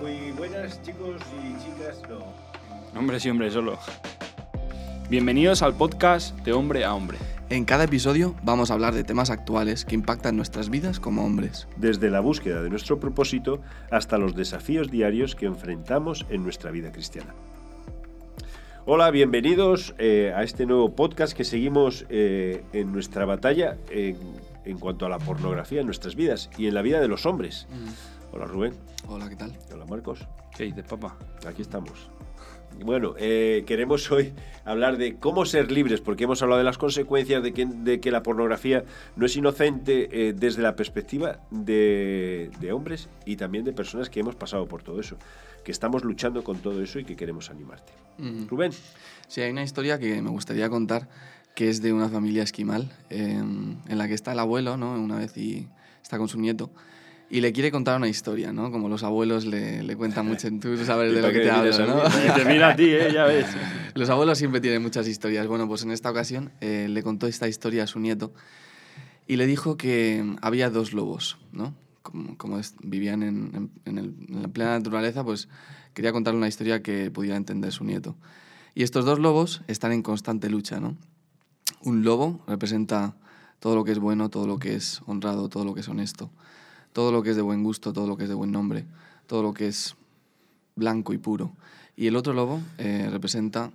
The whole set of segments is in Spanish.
Muy buenas chicos y chicas, no. Hombre sí, hombre, solo. Bienvenidos al podcast de Hombre a Hombre. En cada episodio vamos a hablar de temas actuales que impactan nuestras vidas como hombres. Desde la búsqueda de nuestro propósito hasta los desafíos diarios que enfrentamos en nuestra vida cristiana. Hola, bienvenidos eh, a este nuevo podcast que seguimos eh, en nuestra batalla en, en cuanto a la pornografía en nuestras vidas y en la vida de los hombres. Hola Rubén. Hola, ¿qué tal? Hola Marcos. ¿Qué dices, papá? Aquí estamos. Bueno, eh, queremos hoy hablar de cómo ser libres, porque hemos hablado de las consecuencias de que, de que la pornografía no es inocente eh, desde la perspectiva de, de hombres y también de personas que hemos pasado por todo eso, que estamos luchando con todo eso y que queremos animarte. Ujú. Rubén, Sí, hay una historia que me gustaría contar que es de una familia esquimal eh, en la que está el abuelo, ¿no? Una vez y está con su nieto y le quiere contar una historia, ¿no? Como los abuelos le, le cuentan mucho, tú sabes ¿Y de lo que te hablo, ¿no? Te mira a ti, ¿eh? Ya ves. Los abuelos siempre tienen muchas historias. Bueno, pues en esta ocasión eh, le contó esta historia a su nieto y le dijo que había dos lobos, ¿no? Como, como es- vivían en, en- en el- en la plena naturaleza, pues quería contarle una historia que pudiera entender su nieto. Y estos dos lobos están en constante lucha, ¿no? Un lobo representa todo lo que es bueno, todo lo que es honrado, todo lo que es honesto, todo lo que es de buen gusto, todo lo que es de buen nombre, todo lo que es blanco y puro. Y el otro lobo eh, representa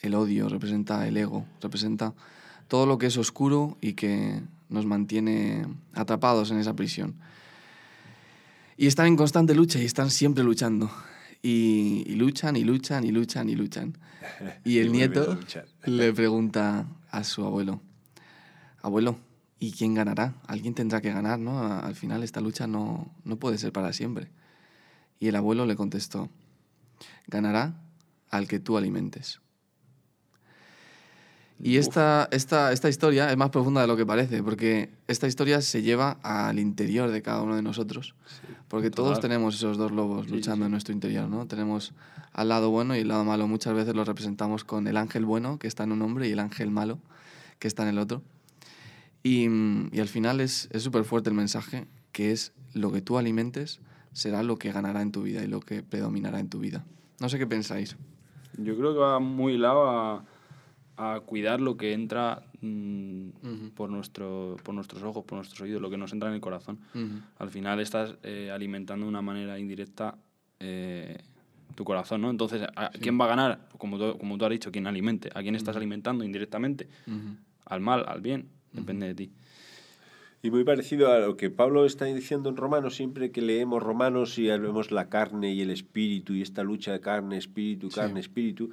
el odio, representa el ego, representa todo lo que es oscuro y que nos mantiene atrapados en esa prisión. Y están en constante lucha y están siempre luchando. Y, y luchan y luchan y luchan y luchan. Y el nieto le pregunta a su abuelo, abuelo, ¿y quién ganará? Alguien tendrá que ganar, ¿no? Al final esta lucha no, no puede ser para siempre. Y el abuelo le contestó, ganará al que tú alimentes. Y esta, esta, esta historia es más profunda de lo que parece, porque esta historia se lleva al interior de cada uno de nosotros. Porque todos tenemos esos dos lobos Sí, luchando sí. en nuestro interior, ¿no? Tenemos al lado bueno y el lado malo. Muchas veces lo representamos con el ángel bueno, que está en un hombre, y el ángel malo, que está en el otro. Y, mm, y al final es es súper fuerte el mensaje, que es lo que tú alimentes será lo que ganará en tu vida y lo que predominará en tu vida. No sé qué pensáis. Yo creo que va muy hilado a, a cuidar lo que entra mm, por, nuestro, por nuestros ojos, por nuestros oídos, lo que nos entra en el corazón. Al final estás eh, alimentando de una manera indirecta eh, tu corazón, ¿no? Entonces, ¿a ¿quién va a ganar? Como tú, como tú has dicho, quien alimente. ¿A quién estás alimentando indirectamente? Al mal, al bien, depende de ti. Y muy parecido a lo que Pablo está diciendo en Romanos, siempre que leemos Romanos y vemos la carne y el espíritu y esta lucha de carne, espíritu, Sí. carne, espíritu,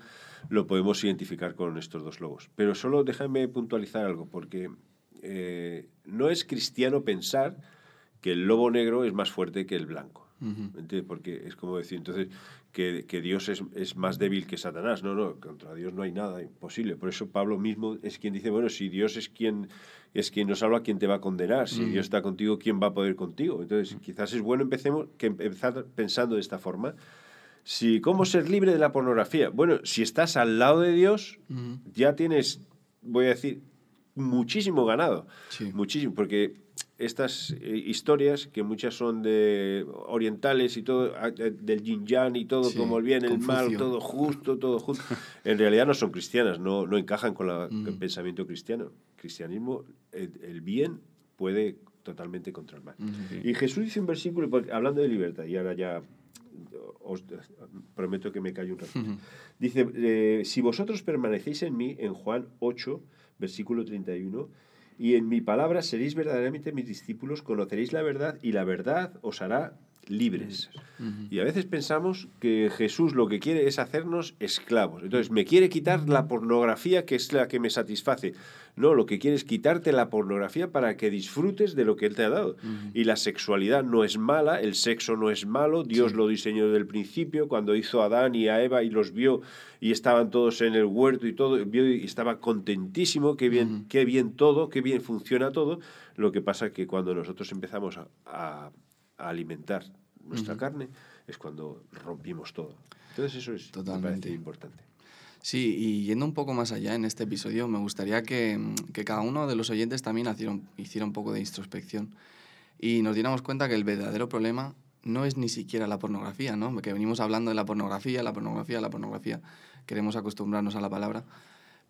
lo podemos identificar con estos dos lobos. Pero solo déjame puntualizar algo, porque eh, no es cristiano pensar que el lobo negro es más fuerte que el blanco. ¿Me entiendes? Porque es como decir, entonces, que, que Dios es, es más débil que Satanás. No, no, contra Dios no hay nada imposible. Por eso Pablo mismo es quien dice, bueno, si Dios es quien, es quien nos habla, ¿quién te va a condenar? Si Mm. Dios está contigo, ¿quién va a poder contigo? Entonces, quizás es bueno empecemos, que empezar pensando de esta forma. Si, ¿Cómo ser libre de la pornografía? Bueno, si estás al lado de Dios, Ujú. ya tienes, voy a decir, muchísimo ganado. Sí. Muchísimo, porque estas eh, historias, que muchas son de orientales y todo, ah, eh, del yin yang y todo, Sí, como el bien, el mal, todo justo, todo justo, en realidad no son cristianas, no, no encajan con, la- con el Mm. pensamiento cristiano. Cristianismo, el, el bien puede totalmente contra el mal. Ujú. Y Jesús dice un versículo, porque- hablando de libertad, y ahora ya os prometo que me callo un ratito. Dice, eh, si vosotros permanecéis en mí, en Juan 8, versículo 31, y en mi palabra seréis verdaderamente mis discípulos, conoceréis la verdad y la verdad os hará libres. Y a veces pensamos que Jesús lo que quiere es hacernos esclavos. Entonces, me quiere quitar la pornografía que es la que me satisface. No, lo que quiere es quitarte la pornografía para que disfrutes de lo que Él te ha dado. Y la sexualidad no es mala, el sexo no es malo, Dios lo diseñó desde el principio, cuando hizo a Adán y a Eva y los vio y estaban todos en el huerto y todo, vio y estaba contentísimo, qué bien, qué bien todo, qué bien funciona todo. Lo que pasa que cuando nosotros empezamos a, a- a alimentar nuestra carne es cuando rompimos todo. Entonces eso es me Totalmente. importante. Sí, y yendo un poco más allá en este episodio, me gustaría que, que cada uno de los oyentes también hiciera un, hiciera un poco de introspección y nos diéramos cuenta que el verdadero problema no es ni siquiera la pornografía, ¿no? Que venimos hablando de la pornografía, la pornografía, la pornografía, queremos acostumbrarnos a la palabra,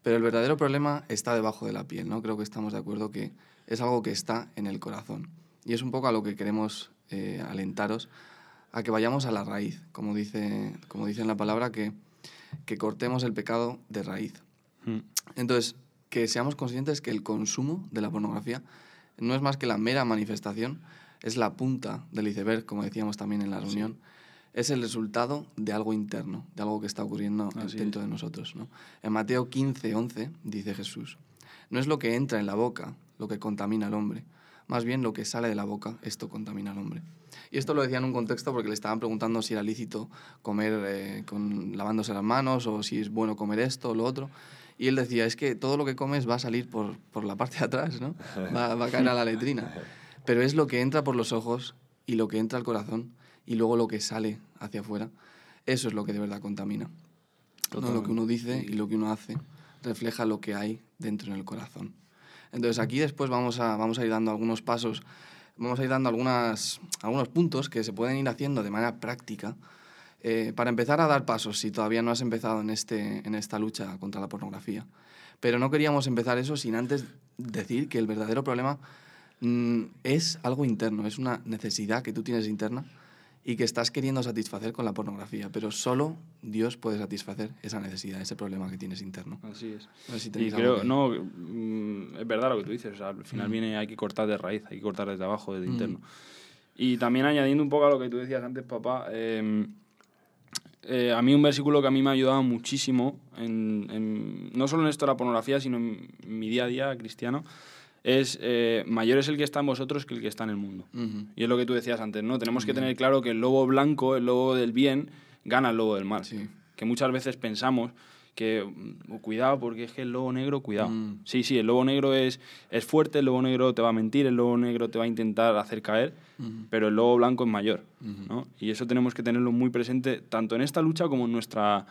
pero el verdadero problema está debajo de la piel, ¿no? Creo que estamos de acuerdo que es algo que está en el corazón. Y es un poco a lo que queremos eh, alentaros, a que vayamos a la raíz, como dice, como dice en la palabra, que, que cortemos el pecado de raíz. Mm. Entonces, que seamos conscientes que el consumo de la pornografía no es más que la mera manifestación, es la punta del iceberg, como decíamos también en la reunión, es el resultado de algo interno, de algo que está ocurriendo Así dentro de nosotros. ¿no? En Mateo 15, 11 dice Jesús, no es lo que entra en la boca lo que contamina al hombre, más bien lo que sale de la boca, esto contamina al hombre. Y esto lo decía en un contexto porque le estaban preguntando si era lícito comer eh, con, lavándose las manos o si es bueno comer esto o lo otro. Y él decía, es que todo lo que comes va a salir por, por la parte de atrás, ¿no? Va, va a caer a la letrina. Pero es lo que entra por los ojos y lo que entra al corazón y luego lo que sale hacia afuera. Eso es lo que de verdad contamina. No lo que uno dice y lo que uno hace refleja lo que hay dentro en el corazón. Entonces aquí después vamos a, vamos a ir dando algunos pasos, vamos a ir dando algunas, algunos puntos que se pueden ir haciendo de manera práctica eh, para empezar a dar pasos si todavía no has empezado en, este, en esta lucha contra la pornografía. Pero no queríamos empezar eso sin antes decir que el verdadero problema mm, es algo interno, es una necesidad que tú tienes interna y que estás queriendo satisfacer con la pornografía, pero solo Dios puede satisfacer esa necesidad, ese problema que tienes interno. Así es. Si Y creo, que- no, mm, es verdad lo que tú dices. o sea, al final viene, hay que cortar de raíz, hay que cortar desde abajo, desde interno. Y también añadiendo un poco a lo que tú decías antes, papá, eh, eh, a mí un versículo que a mí me ha ayudado muchísimo, en, en- no solo en esto de la pornografía, sino en mi día a día cristiano, es eh, mayor es el que está en vosotros que el que está en el mundo. Y es lo que tú decías antes, ¿no? Tenemos que tener claro que el lobo blanco, el lobo del bien, gana el lobo del mal. Sí. Que muchas veces pensamos que, mm, cuidado, porque es que el lobo negro, cuidado. Mm. Sí, sí, el lobo negro es, es fuerte, el lobo negro te va a mentir, el lobo negro te va a intentar hacer caer, pero el lobo blanco es mayor, ¿no? Y eso tenemos que tenerlo muy presente tanto en esta lucha como en nuestra,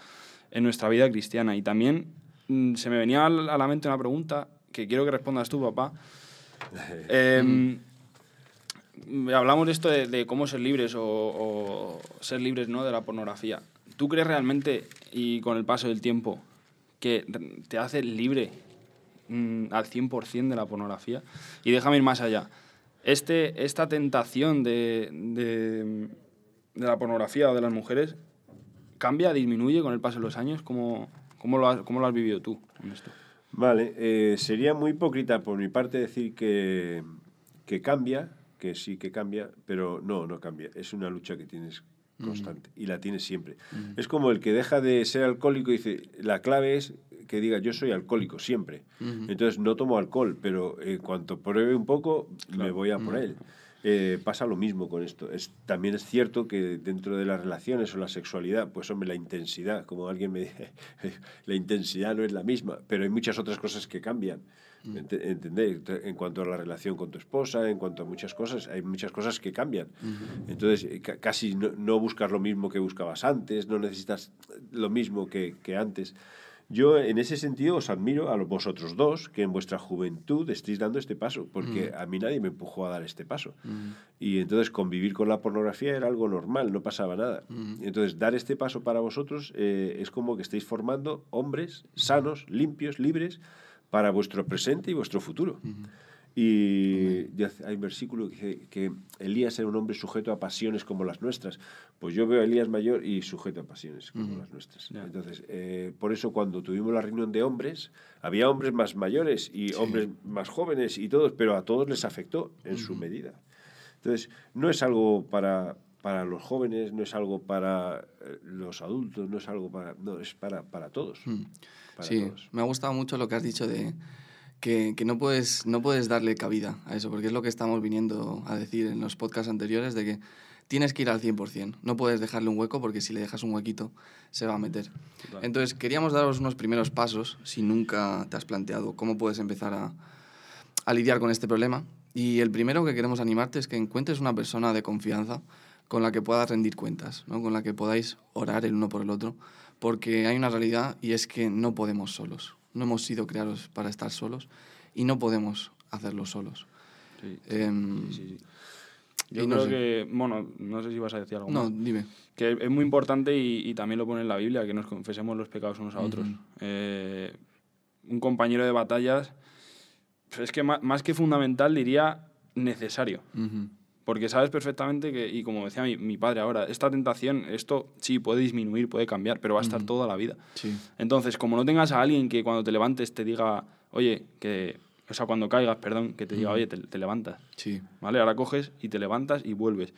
en nuestra vida cristiana. Y también mm, se me venía a la mente una pregunta que quiero que respondas tú, papá. Em, hablamos de esto de, de cómo ser libres o, o ser libres ¿no? de la pornografía. ¿Tú crees realmente, y con el paso del tiempo, que te hace libre mm, al 100% de la pornografía? Y déjame ir más allá. Este, esta tentación de, de, de la pornografía o de las mujeres cambia, disminuye con el paso de los años. ¿Cómo, cómo, lo, has, cómo lo has vivido tú en esto? Vale, eh, sería muy hipócrita por mi parte decir que, que cambia, que sí que cambia, pero no, no cambia. Es una lucha que tienes constante y la tienes siempre. Es como el que deja de ser alcohólico y dice, la clave es que diga yo soy alcohólico siempre. Entonces no tomo alcohol, pero en cuanto pruebe un poco me voy a por él. Eh, pasa lo mismo con esto. Es, también es cierto que dentro de las relaciones o la sexualidad, pues hombre, la intensidad, como alguien me dice, la intensidad no es la misma, pero hay muchas otras cosas que cambian. Ent- ¿Entendéis? En cuanto a la relación con tu esposa, en cuanto a muchas cosas, hay muchas cosas que cambian. Entonces, eh, ca- casi no, no buscas lo mismo que buscabas antes, no necesitas lo mismo que, que antes. Yo, en ese sentido, os admiro a vosotros dos que en vuestra juventud estéis dando este paso, porque a mí nadie me empujó a dar este paso. Y entonces convivir con la pornografía era algo normal, no pasaba nada. Entonces, dar este paso para vosotros eh, es como que estáis formando hombres sanos, limpios, libres, para vuestro presente y vuestro futuro. Y hay un versículo que dice que Elías era un hombre sujeto a pasiones como las nuestras. Pues yo veo a Elías mayor y sujeto a pasiones como las nuestras. Entonces, eh, por eso cuando tuvimos la reunión de hombres, había hombres más mayores y hombres más jóvenes y todos, pero a todos les afectó en su medida. Entonces, no es algo para, para los jóvenes, no es algo para eh, los adultos, no es algo para... No, es para, para todos. Para sí, todos. me ha gustado mucho lo que has dicho de que, que no, puedes, no puedes darle cabida a eso, porque es lo que estamos viniendo a decir en los podcasts anteriores, de que tienes que ir al 100%, no puedes dejarle un hueco porque si le dejas un huequito se va a meter. Total. Entonces, queríamos daros unos primeros pasos, si nunca te has planteado cómo puedes empezar a, a lidiar con este problema. Y el primero que queremos animarte es que encuentres una persona de confianza con la que puedas rendir cuentas, ¿no? con la que podáis orar el uno por el otro, porque hay una realidad y es que no podemos solos. No hemos sido creados para estar solos y no podemos hacerlo solos. Sí. Em, Sí, sí. Yo no creo sé. que, bueno, no sé si vas a decir algo No, más. dime. Que es muy importante y, y también lo pone en la Biblia, que nos confesemos los pecados unos a otros. Eh, un compañero de batallas, pues es que ma- más, que fundamental diría necesario. Ujú. Porque sabes perfectamente que, y como decía mi, mi padre ahora, esta tentación, esto sí puede disminuir, puede cambiar, pero va a estar toda la vida. Sí. Entonces, como no tengas a alguien que cuando te levantes te diga, oye, que, o sea, cuando caigas, perdón, que te diga, oye, te, te levantas, Sí. ¿vale? Ahora coges y te levantas y vuelves.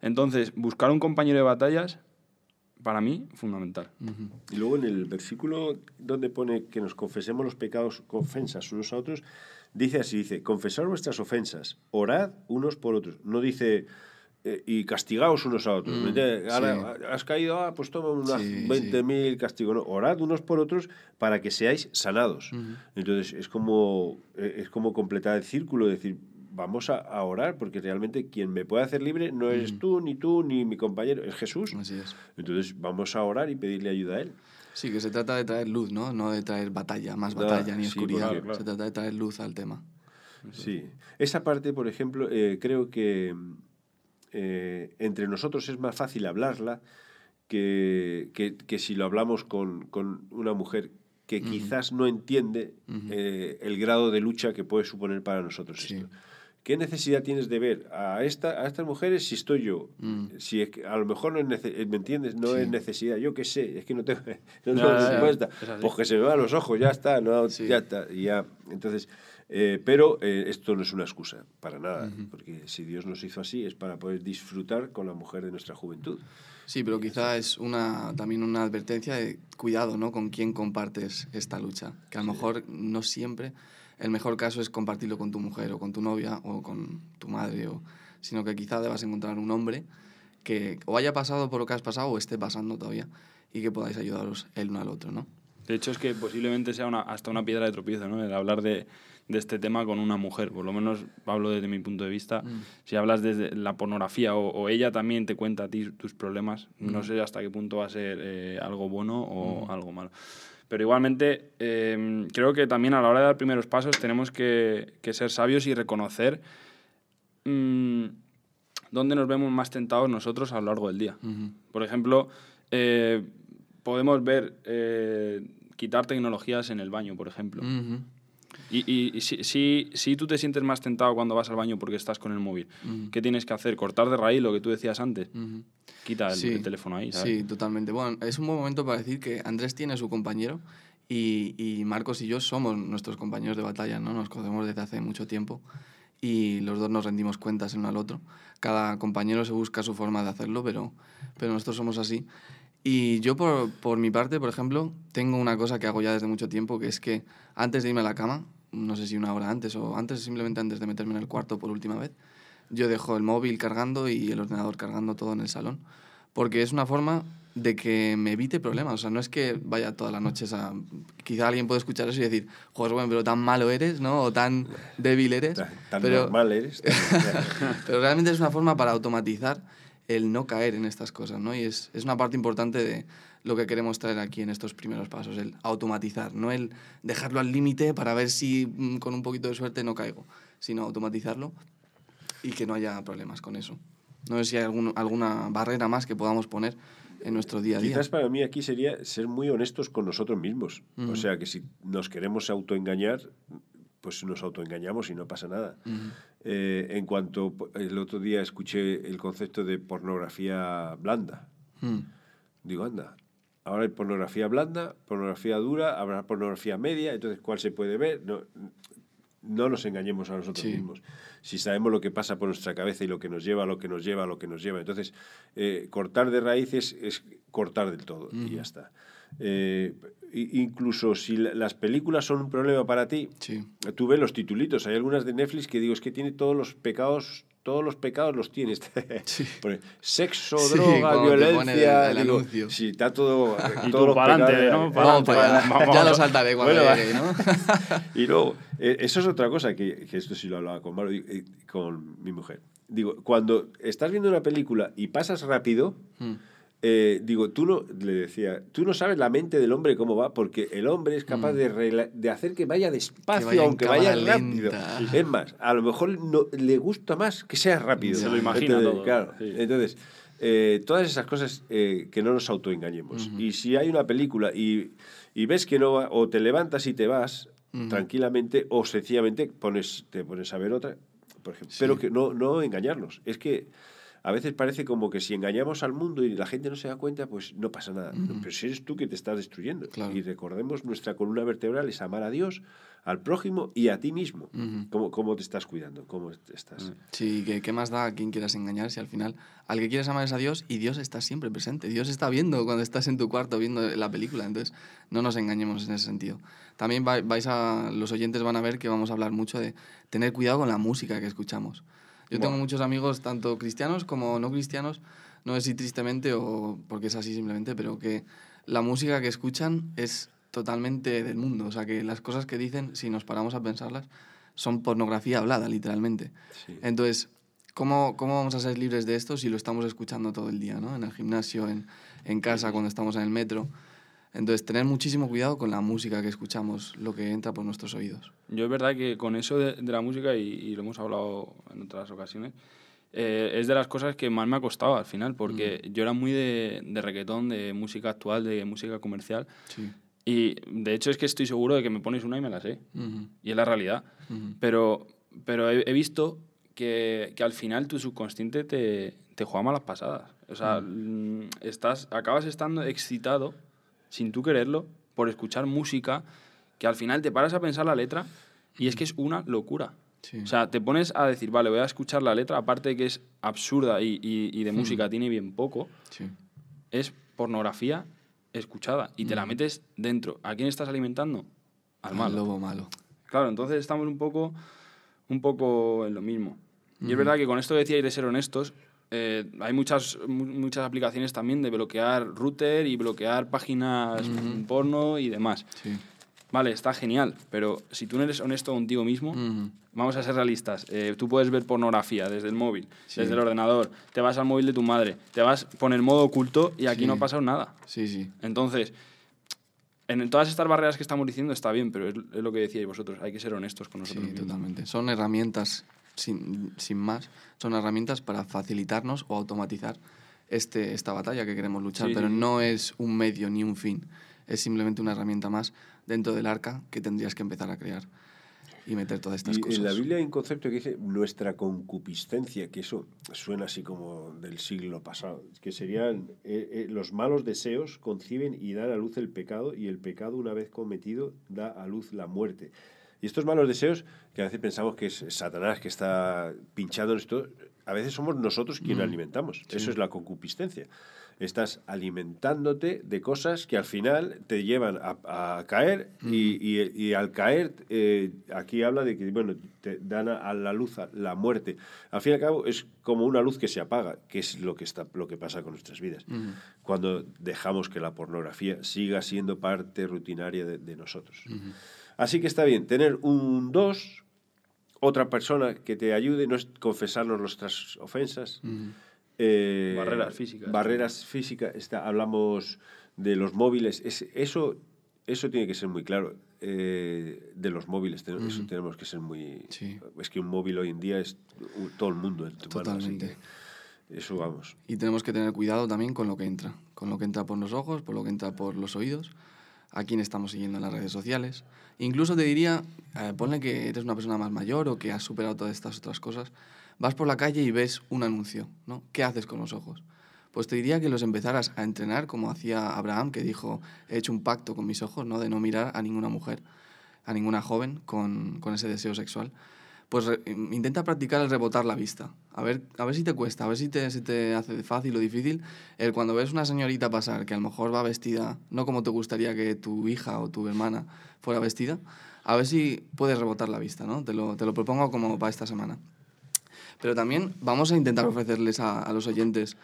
Entonces, buscar un compañero de batallas, para mí, fundamental. Y luego en el versículo donde pone que nos confesemos los pecados con ofensas unos a otros, dice así, dice, confesar vuestras ofensas, orad unos por otros. No dice, eh, y castigaos unos a otros. Mm. Ahora, sí. has caído, ah, pues toma unas Sí, 20.000 castigos. No, orad unos por otros para que seáis sanados. Entonces es como, eh, es como completar el círculo, decir, vamos a, a orar, porque realmente quien me puede hacer libre no eres tú, ni tú, ni mi compañero, es Jesús. Así es. Entonces vamos a orar y pedirle ayuda a Él. Sí, que se trata de traer luz, ¿no? No de traer batalla, más No, batalla ni sí, oscuridad. claro, claro. Se trata de traer luz al tema. Sí. Esa parte, por ejemplo, eh, creo que eh, entre nosotros es más fácil hablarla que, que- que si lo hablamos con, con una mujer que quizás no entiende eh, el grado de lucha que puede suponer para nosotros Sí. esto. ¿Qué necesidad tienes de ver a, esta, a estas mujeres si estoy yo? Mm. Si es que a lo mejor no es nece- ¿me entiendes? No Sí. es necesidad. Yo qué sé, es que no tengo, no tengo ya. respuesta. Es así. Pues que se me van los ojos, ya está, no, Sí. ya está. ya. Entonces, eh, pero eh, esto no es una excusa, para nada. Porque si Dios nos hizo así es para poder disfrutar con la mujer de nuestra juventud. Sí, pero quizá es una, también una advertencia de cuidado, ¿no? Con quién compartes esta lucha. Que a lo mejor no siempre el mejor caso es compartirlo con tu mujer o con tu novia o con tu madre, o, sino que quizá debas encontrar un hombre que o haya pasado por lo que has pasado o esté pasando todavía y que podáis ayudaros el uno al otro, ¿no? De hecho, es que posiblemente sea una, hasta una piedra de tropiezo, ¿no? El hablar de, de este tema con una mujer. Por lo menos hablo desde mi punto de vista. Si hablas desde la pornografía o, o ella también te cuenta a ti tus problemas, no sé hasta qué punto va a ser eh, algo bueno o algo malo. Pero igualmente, eh, creo que también a la hora de dar primeros pasos tenemos que, que ser sabios y reconocer mm, dónde nos vemos más tentados nosotros a lo largo del día. Por ejemplo, eh, podemos ver eh, quitar tecnologías en el baño, por ejemplo. Y, y- y si, si, si tú te sientes más tentado cuando vas al baño porque estás con el móvil, Ujú. ¿qué tienes que hacer? ¿Cortar de raíz lo que tú decías antes? Ujú. Quita el, Sí. el teléfono ahí, ¿sabes? Sí, totalmente. Bueno, es un buen momento para decir que Andrés tiene su compañero y, y Marcos y yo somos nuestros compañeros de batalla, ¿no? Nos conocemos desde hace mucho tiempo y los dos nos rendimos cuentas el uno al otro. Cada compañero se busca su forma de hacerlo, pero, pero nosotros somos así. Y yo, por, por mi parte, por ejemplo, tengo una cosa que hago ya desde mucho tiempo, que es que antes de irme a la cama, no sé si una hora antes o antes, simplemente antes de meterme en el cuarto por última vez, yo dejo el móvil cargando y el ordenador cargando todo en el salón, porque es una forma de que me evite problemas. O sea, no es que vaya todas las noches a... Quizá alguien puede escuchar eso y decir, joder, bueno, pero tan malo eres, ¿no? O tan débil eres. Tan, tan pero, normal eres. pero realmente es una forma para automatizar el no caer en estas cosas, ¿no? Y es, es una parte importante de lo que queremos traer aquí en estos primeros pasos, el automatizar, no el dejarlo al límite para ver si mm, con un poquito de suerte no caigo, sino automatizarlo y que no haya problemas con eso. No sé si hay algún- alguna barrera más que podamos poner en nuestro día a día. Quizás para mí aquí sería ser muy honestos con nosotros mismos. O sea, que si nos queremos autoengañar, pues nos autoengañamos y no pasa nada. Eh, en cuanto el otro día escuché el concepto de pornografía blanda, Mm, digo, anda, ahora hay pornografía blanda, pornografía dura, habrá pornografía media, entonces ¿cuál se puede ver? No, no nos engañemos a nosotros Sí. mismos. Si sabemos lo que pasa por nuestra cabeza y lo que nos lleva, lo que nos lleva, lo que nos lleva. Entonces, eh, cortar de raíces es cortar del todo y ya está. Eh, incluso si la- las películas son un problema para ti, sí. Tú ves los titulitos, hay algunas de Netflix que digo, es que tiene todos los pecados, todos los pecados los tienes. Sí. Pone, sexo, Sí, droga, violencia. el- el digo, anuncio. Sí, está todo. Y para allá. vamos, ya lo saltaré cuando Bueno, llegue, ¿no? Y luego, eh, eso es otra cosa que, que esto sí lo hablaba con, y con mi mujer. Digo, cuando estás viendo una película y pasas rápido, Mm, eh, digo, tú no, le decía, tú no sabes la mente del hombre cómo va, porque el hombre es capaz de, rela- de hacer que vaya despacio, vaya en aunque vaya rápido. lenta. Es más, a lo mejor no, le gusta más que sea rápido. Se lo imagina Entonces, todo, Claro, sí. entonces, eh, todas esas cosas eh, que no nos autoengañemos. Y si hay una película y, y ves que no va, o te levantas y te vas tranquilamente, o sencillamente pones, te pones a ver otra, por ejemplo. Pero que no, no engañarnos. Es que a veces parece como que si engañamos al mundo y la gente no se da cuenta, pues no pasa nada. Pero si eres tú que te estás destruyendo. Claro. Y recordemos, nuestra columna vertebral es amar a Dios, al prójimo y a ti mismo. ¿Cómo, cómo te estás cuidando? ¿Cómo estás? Sí, que qué más da a quien quieras engañar si al final al que quieres amar es a Dios y Dios está siempre presente. Dios está viendo cuando estás en tu cuarto viendo la película. Entonces, no nos engañemos en ese sentido. También vai- vais a, los oyentes van a ver que vamos a hablar mucho de tener cuidado con la música que escuchamos. Yo tengo muchos amigos, tanto cristianos como no cristianos, no sé si tristemente o porque es así simplemente, pero que la música que escuchan es totalmente del mundo. O sea, que las cosas que dicen, si nos paramos a pensarlas, son pornografía hablada, literalmente. Sí. Entonces, ¿cómo, ¿cómo vamos a ser libres de esto si lo estamos escuchando todo el día, ¿no? En el gimnasio, en, en casa, cuando estamos en el metro. Entonces, tener muchísimo cuidado con la música que escuchamos, lo que entra por nuestros oídos. Yo es verdad que con eso de, de la música, y, y lo hemos hablado en otras ocasiones, eh, es de las cosas que más me ha costado al final, porque yo era muy de, de reggaetón, de música actual, de música comercial, Sí. y de hecho es que estoy seguro de que me pones una y me la sé, Ujú, y es la realidad. ujú. Pero, pero he, he visto que, que al final tu subconsciente te, te juega malas pasadas. O sea, mm, estás, acabas estando excitado, sin tú quererlo, por escuchar música que al final te paras a pensar la letra y es que es una locura. Sí. O sea, te pones a decir, vale, voy a escuchar la letra, aparte de que es absurda y, y- y de música tiene bien poco, Sí. es pornografía escuchada y te la metes dentro. ¿A quién estás alimentando? Al malo. lobo malo. Claro, entonces estamos un poco, un poco en lo mismo. Y es verdad que con esto que decíais de ser honestos, eh, hay muchas, mu- muchas aplicaciones también de bloquear router y bloquear páginas porno y demás. Sí. Vale, está genial, pero si tú no eres honesto contigo mismo, Ujú. vamos a ser realistas. eh, tú puedes ver pornografía desde el móvil, desde el ordenador, te vas al móvil de tu madre, te vas poner modo oculto y aquí Sí. no pasa nada. Sí, sí. Entonces, en todas estas barreras que estamos diciendo está bien, pero es, lo que decíais vosotros, hay que ser honestos con Sí, nosotros mismos. totalmente. Son herramientas, sin, sin más, son herramientas para facilitarnos o automatizar este, esta batalla que queremos luchar, Sí, pero sí, no es un medio ni un fin. Es simplemente una herramienta más dentro del arca que tendrías que empezar a crear y meter todas estas Y cosas. en la Biblia hay un concepto que dice nuestra concupiscencia, que eso suena así como del siglo pasado, que serían eh, eh, los malos deseos conciben y dan a luz el pecado y el pecado una vez cometido da a luz la muerte. Y estos malos deseos, que a veces pensamos que es Satanás que está pinchando esto, a veces somos nosotros quienes alimentamos. Eso es la concupiscencia. Estás alimentándote de cosas que al final te llevan a, a caer y, y- y al caer, eh, aquí habla de que bueno, te dan a, a la luz a la muerte. Al fin y al cabo es como una luz que se apaga, que es lo que, está, lo que pasa con nuestras vidas. Cuando dejamos que la pornografía siga siendo parte rutinaria de, de nosotros. Así que está bien, tener un dos, otra persona que te ayude, no es confesarnos nuestras ofensas. eh, Barreras físicas. Barreras físicas. Está, hablamos de los móviles. Es, eso, eso tiene que ser muy claro. eh, de los móviles, te- eso tenemos que ser muy... Sí. Es que un móvil hoy en día es u- todo el mundo en tu mano, Totalmente. que eso vamos. Y tenemos que tener cuidado también con lo que entra, con lo que entra por los ojos, por lo que entra por los oídos, a quién estamos siguiendo en las redes sociales. Incluso te diría, eh, ponle que eres una persona más mayor o que has superado todas estas otras cosas, vas por la calle y ves un anuncio, ¿no? ¿Qué haces con los ojos? Pues te diría que los empezaras a entrenar como hacía Abraham, que dijo, he hecho un pacto con mis ojos, ¿no? De no mirar a ninguna mujer, a ninguna joven con, con ese deseo sexual pues re- intenta practicar el rebotar la vista. A ver, a ver si te cuesta, a ver si te, se te hace fácil o difícil. El cuando ves una señorita pasar que a lo mejor va vestida, no como te gustaría que tu hija o tu hermana fuera vestida, a ver si puedes rebotar la vista, ¿no? Te lo, te lo propongo como para esta semana. Pero también vamos a intentar ofrecerles a, a los oyentes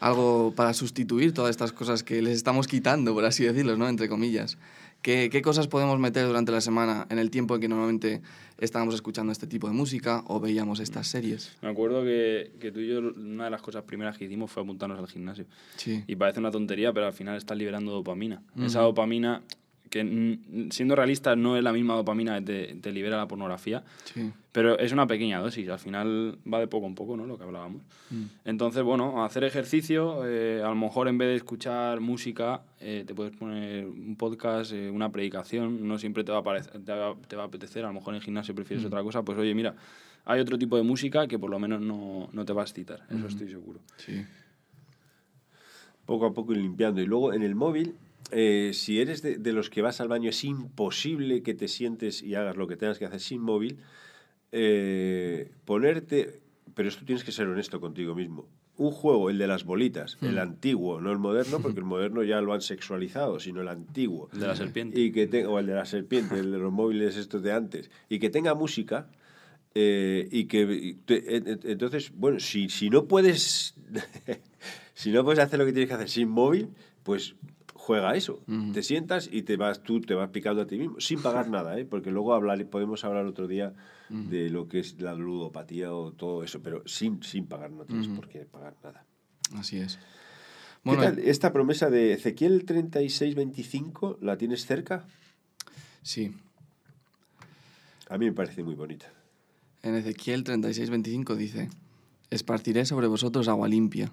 algo para sustituir todas estas cosas que les estamos quitando, por así decirlo, ¿no? Entre comillas. ¿Qué, ¿Qué cosas podemos meter durante la semana en el tiempo en que normalmente estábamos escuchando este tipo de música o veíamos estas series? Me acuerdo que, que tú y yo, una de las cosas primeras que hicimos fue apuntarnos al gimnasio. Sí. Y parece una tontería, pero al final estás liberando dopamina. Esa dopamina que mm, siendo realista no es la misma dopamina que te, te libera la pornografía, Sí. pero es una pequeña dosis, al final va de poco en poco, ¿no? Lo que hablábamos. Mm. Entonces, bueno, hacer ejercicio, eh, a lo mejor en vez de escuchar música, eh, te puedes poner un podcast, eh, una predicación, no siempre te va, a parecer- te, va, te va a apetecer, a lo mejor en el gimnasio prefieres otra cosa, pues oye, mira, hay otro tipo de música que por lo menos no, no te va a excitar, eso estoy seguro. Sí. poco a poco ir limpiando. Y luego en el móvil, eh, si eres de, de los que vas al baño, es imposible que te sientes y hagas lo que tengas que hacer sin móvil. eh, ponerte, pero esto tienes que ser honesto contigo mismo. Un juego, el de las bolitas, el antiguo, no el moderno, porque el moderno ya lo han sexualizado, sino el antiguo. El de la serpiente. Y que o el de la serpiente, el de los móviles estos de antes. Y que tenga música. eh, y que te- en- en- entonces, bueno, si, si no puedes si no puedes hacer lo que tienes que hacer sin móvil, pues juega eso. Te sientas y te vas tú te vas picando a ti mismo, sin pagar nada, ¿eh? porque luego hablar, podemos hablar otro día de lo que es la ludopatía o todo eso, pero sin, sin pagar, no tienes por qué pagar nada. Así es. ¿Qué tal? Esta promesa de Ezequiel 36-25, ¿la tienes cerca? sí. A mí me parece muy bonita. En Ezequiel 36:25 dice, Esparciré sobre vosotros agua limpia,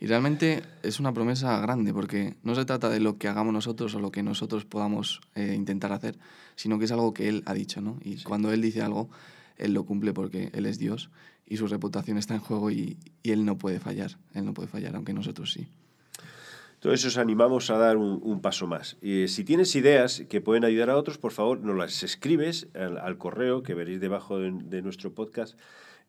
Y realmente es una promesa grande porque no se trata de lo que hagamos nosotros o lo que nosotros podamos eh, intentar hacer, sino que es algo que Él ha dicho, ¿no? Y cuando Él dice algo, Él lo cumple porque Él es Dios y su reputación está en juego y, y Él no puede fallar, Él no puede fallar, aunque nosotros sí. Entonces os animamos a dar un, un paso más. Y si tienes ideas que pueden ayudar a otros, por favor, nos las escribes al, al correo que veréis debajo de, de nuestro podcast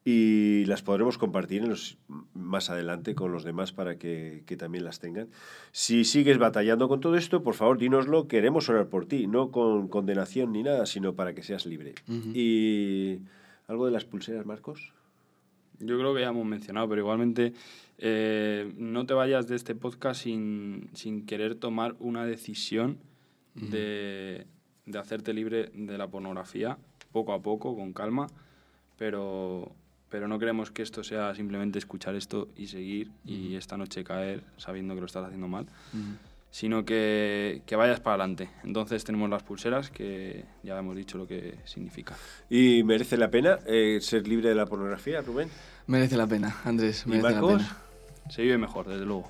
y las podremos compartir en los- más adelante con los demás para que, que también las tengan. Si sigues batallando con todo esto, por favor, dínoslo, queremos orar por ti, no con condenación ni nada, sino para que seas libre. Y algo de las pulseras, Marcos. Yo creo que ya hemos mencionado, pero igualmente eh, no te vayas de este podcast sin, sin querer tomar una decisión de, de hacerte libre de la pornografía, poco a poco, con calma, pero, pero no queremos que esto sea simplemente escuchar esto y seguir y esta noche caer sabiendo que lo estás haciendo mal, sino que, que vayas para adelante. Entonces tenemos las pulseras que ya hemos dicho lo que significa. ¿Y merece la pena eh, ser libre de la pornografía, Rubén? Merece la pena, Andrés, ¿Y merece la Marcos? pena. Se vive mejor, desde luego.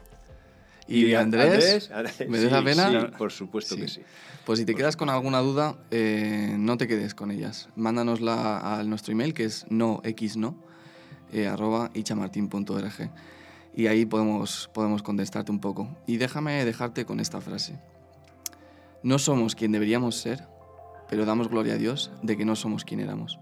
¿Y, Andrés? Andrés, ¿Merece sí, la pena? sí, por supuesto que sí. Pues si te quedas con alguna duda, eh, no te quedes con ellas. Mándanosla a nuestro email que es noxno eh, arroba ichamartin.org y ahí podemos, podemos contestarte un poco. Y déjame dejarte con esta frase. No somos quien deberíamos ser, pero damos gloria a Dios de que no somos quien éramos.